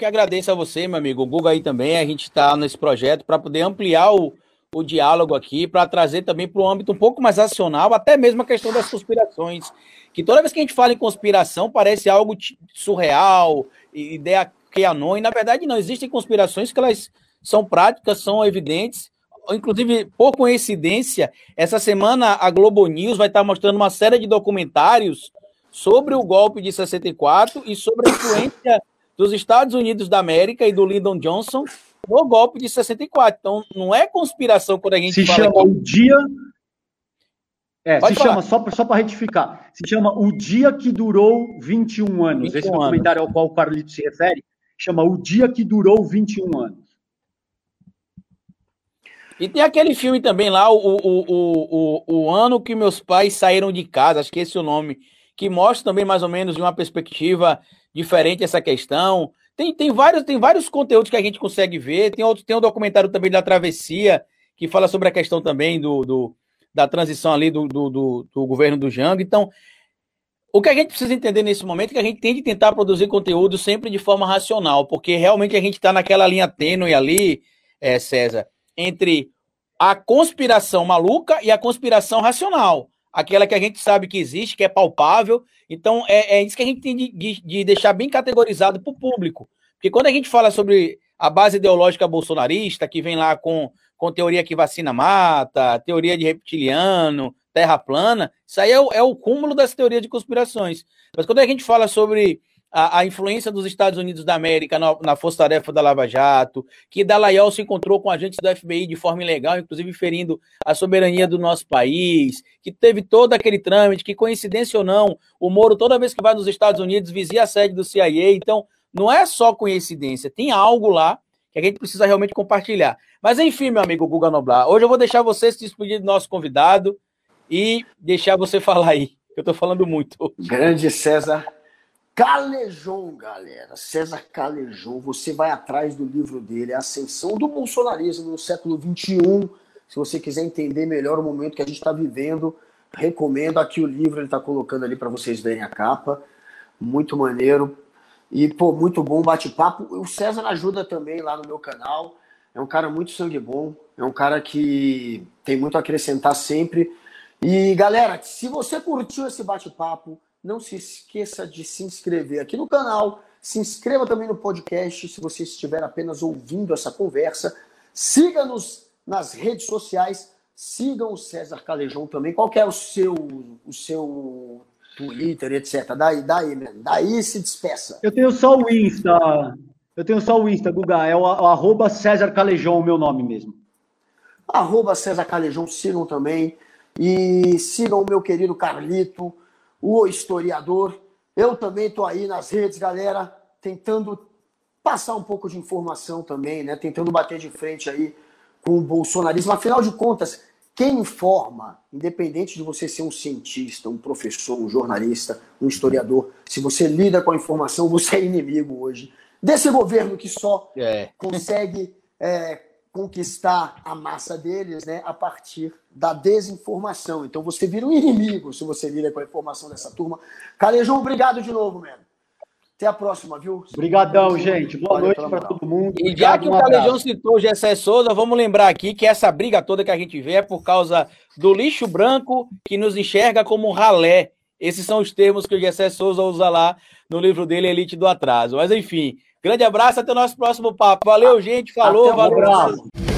que agradeço a você, meu amigo. O Guga aí também. A gente está nesse projeto para poder ampliar o, o diálogo aqui, para trazer também para o âmbito um pouco mais racional, até mesmo a questão das conspirações. Que toda vez que a gente fala em conspiração, parece algo surreal, ideia que anon, e na verdade não. Existem conspirações que elas são práticas, são evidentes. Inclusive, por coincidência, essa semana a Globo News vai estar mostrando uma série de documentários sobre o golpe de 64 e sobre a influência dos Estados Unidos da América e do Lyndon Johnson no golpe de 64. Então, não é conspiração quando a gente se fala chama aqui. o dia é, Pode se falar. chama, só, só para retificar, se chama O Dia que Durou 21 Anos. 21 Esse documentário ao qual o Carlito se refere chama O Dia que Durou 21 Anos. E tem aquele filme também lá, o, o, o, o, o ano que meus pais saíram de casa, acho que esse é o nome, que mostra também mais ou menos de uma perspectiva diferente essa questão. Tem, tem, vários, tem vários conteúdos que a gente consegue ver. Tem outro, tem um documentário também da Travessia, que fala sobre a questão também do, do da transição ali do, do, do, do governo do Jango. Então, o que a gente precisa entender nesse momento é que a gente tem que tentar produzir conteúdo sempre de forma racional, porque realmente a gente está naquela linha tênue ali, é, César, entre a conspiração maluca e a conspiração racional. Aquela que a gente sabe que existe, que é palpável. Então, é, é isso que a gente tem de, de, de deixar bem categorizado para o público. Porque quando a gente fala sobre a base ideológica bolsonarista, que vem lá com, com teoria que vacina mata, teoria de reptiliano, terra plana, isso aí é o, é o cúmulo das teorias de conspirações. Mas quando a gente fala sobre a, a, influência dos Estados Unidos da América na, na força-tarefa da Lava Jato, que Dallagnol se encontrou com agentes do FBI de forma ilegal, inclusive ferindo a soberania do nosso país, que teve todo aquele trâmite, que coincidência ou não, o Moro toda vez que vai nos Estados Unidos vizia a sede do CIA, então não é só coincidência, tem algo lá que a gente precisa realmente compartilhar. Mas enfim, meu amigo Guga Noblar, hoje eu vou deixar você se despedir do nosso convidado e deixar você falar aí, eu estou falando muito. Grande César, Calejon, galera. César Calejon, você vai atrás do livro dele, A Ascensão do Bolsonarismo no século XXI. Se você quiser entender melhor o momento que a gente está vivendo, recomendo. Aqui o livro ele está colocando ali para vocês verem a capa. Muito maneiro. E, pô, muito bom bate-papo. O César ajuda também lá no meu canal. É um cara muito sangue bom. É um cara que tem muito a acrescentar sempre. E, galera, se você curtiu esse bate-papo, não se esqueça de se inscrever aqui no canal. Se inscreva também no podcast se você estiver apenas ouvindo essa conversa. Siga-nos nas redes sociais. Sigam o César Calejão também. Qual é o seu, o seu Twitter, etc. Daí, daí, mesmo. daí se despeça. Eu tenho só o Insta. Eu tenho só o Insta, Guga. É o, o arroba César Calejão, o meu nome mesmo. Arroba César Calejão, sigam também. E sigam o meu querido Carlito o historiador. Eu também estou aí nas redes, galera, tentando passar um pouco de informação também, né? Tentando bater de frente aí com o bolsonarismo. Afinal de contas, quem informa, independente de você ser um cientista, um professor, um jornalista, um historiador, se você lida com a informação, você é inimigo hoje desse governo que só é. consegue é, conquistar a massa deles né, a partir da desinformação. Então você vira um inimigo se você lida com a informação dessa turma. Calejão, obrigado de novo, mano. Até a próxima, viu? Obrigadão, gente. Boa Valeu noite para todo mundo. E já que um o Calejão citou o Gessé Souza, vamos lembrar aqui que essa briga toda que a gente vê é por causa do lixo branco que nos enxerga como ralé. Esses são os termos que o Gessé Souza usa lá no livro dele, Elite do Atraso. Mas enfim, Grande abraço, até o nosso próximo papo. Valeu, gente. Falou, valeu.